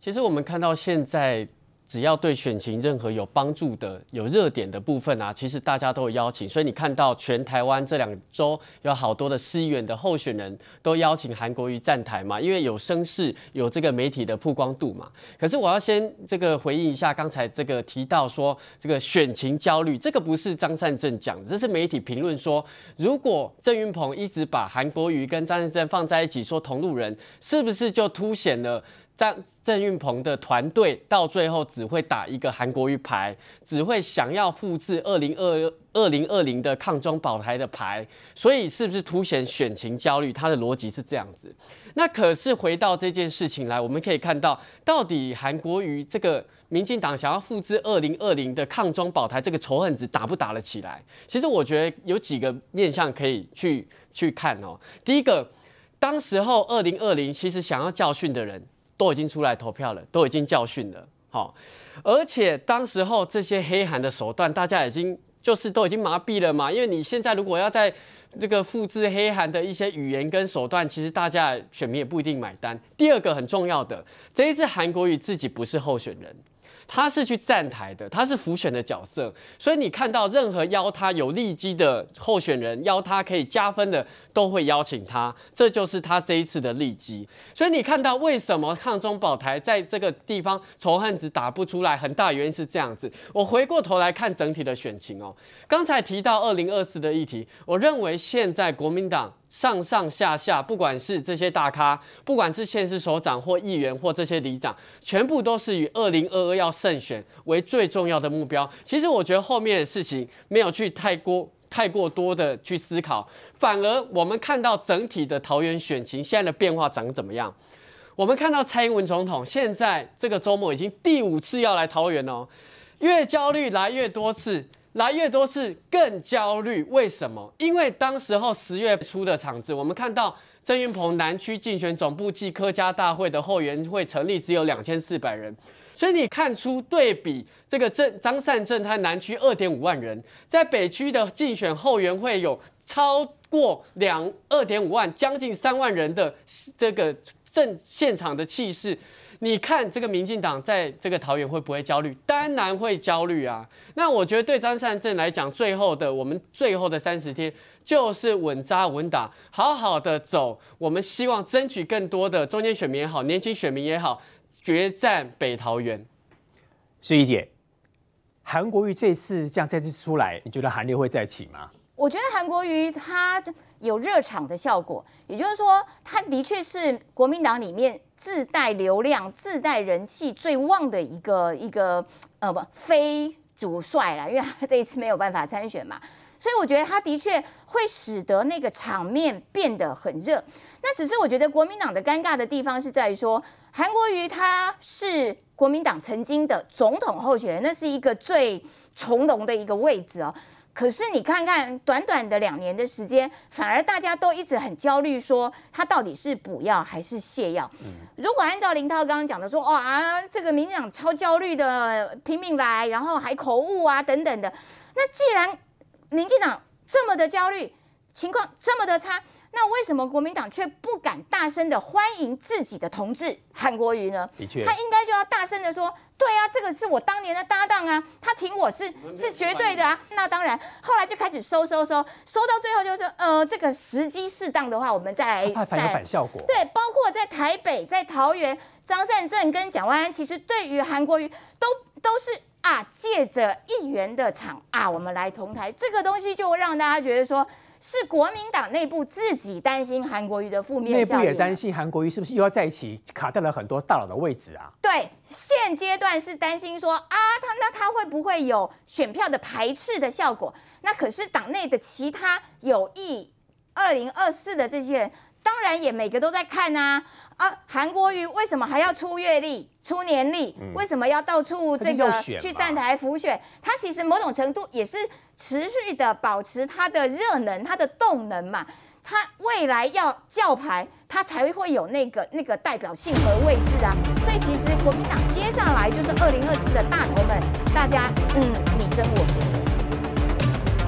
其实我们看到现在，只要对选情任何有帮助的、有热点的部分啊，其实大家都有邀请。所以你看到全台湾这两周有好多的市议员的候选人都邀请韩国瑜站台嘛，因为有声势、有这个媒体的曝光度嘛。可是我要先这个回应一下刚才这个提到说这个选情焦虑，这个不是张善政讲的，这是媒体评论说，如果郑云鹏一直把韩国瑜跟张善政放在一起说同路人，是不是就凸显了？张郑运鹏的团队到最后只会打一个韩国瑜牌，只会想要复制二零二二零二零的抗中保台的牌，所以是不是凸显选情焦虑？他的逻辑是这样子。那可是回到这件事情来，我们可以看到，到底韩国瑜这个民进党想要复制二零二零的抗中保台这个仇恨值打不打得起来？其实我觉得有几个面向可以去去看哦。第一个，当时候二零二零其实想要教训的人。都已经出来投票了，都已经教训了，好，而且当时候这些黑函的手段，大家已经就是都已经麻痹了嘛。因为你现在如果要在这个复制黑函的一些语言跟手段，其实大家选民也不一定买单。第二个很重要的，这一次韩国瑜自己不是候选人。他是去站台的，他是浮选的角色，所以你看到任何邀他有利基的候选人，邀他可以加分的，都会邀请他，这就是他这一次的利基。所以你看到为什么抗中保台在这个地方仇恨值打不出来，很大原因是这样子。我回过头来看整体的选情哦，刚才提到二零二四的议题，我认为现在国民党。上上下下，不管是这些大咖，不管是县市首长或议员或这些里长，全部都是以二零二二要胜选为最重要的目标。其实我觉得后面的事情没有去太过太过多的去思考，反而我们看到整体的桃园选情现在的变化长怎么样？我们看到蔡英文总统现在这个周末已经第五次要来桃园哦，越焦虑来越多次。来越多次更焦虑，为什么？因为当时候十月初的场子，我们看到郑云鹏南区竞选总部暨科家大会的后援会成立只有两千四百人，所以你看出对比这个郑张善政他南区二点五万人，在北区的竞选后援会有超过两二点五万，将近三万人的这个正现场的气势。你看这个民进党在这个桃园会不会焦虑？当然会焦虑啊！那我觉得对张善政来讲，最后的我们最后的三十天就是稳扎稳打，好好的走。我们希望争取更多的中间选民也好，年轻选民也好，决战北桃园。诗怡姐，韩国瑜这次这样再次出来，你觉得韩流会再起吗？我觉得韩国瑜他有热场的效果，也就是说，他的确是国民党里面。自带流量、自带人气最旺的一个一个呃不非主帅了，因为他这一次没有办法参选嘛，所以我觉得他的确会使得那个场面变得很热。那只是我觉得国民党的尴尬的地方是在于说，韩国瑜他是国民党曾经的总统候选人，那是一个最从容的一个位置哦。可是你看看，短短的两年的时间，反而大家都一直很焦虑，说他到底是补药还是泻药？如果按照林涛刚刚讲的说，哇，这个民进党超焦虑的，拼命来，然后还口误啊等等的，那既然民进党这么的焦虑，情况这么的差。那为什么国民党却不敢大声的欢迎自己的同志韩国瑜呢？的确，他应该就要大声的说：“对啊，这个是我当年的搭档啊，他挺我是是绝对的啊。”那当然，后来就开始收收收，收到最后就是呃，这个时机适当的话，我们再来再反效果。对，包括在台北、在桃园，张善政跟蒋万安，其实对于韩国瑜都都是啊，借着议员的场啊，我们来同台，这个东西就让大家觉得说。是国民党内部自己担心韩国瑜的负面内效应。部也担心韩国瑜是不是又要在一起卡掉了很多大佬的位置啊？对，现阶段是担心说啊，他那他会不会有选票的排斥的效果？那可是党内的其他有意二零二四的这些人，当然也每个都在看啊啊！韩国瑜为什么还要出月历、出年历？为什么要到处这个去站台浮选？他其实某种程度也是持续的保持他的热能、他的动能嘛。他未来要叫牌，他才会有那个那个代表性和位置啊。所以其实国民党接下来就是二零二四的大头们，大家嗯你争我夺。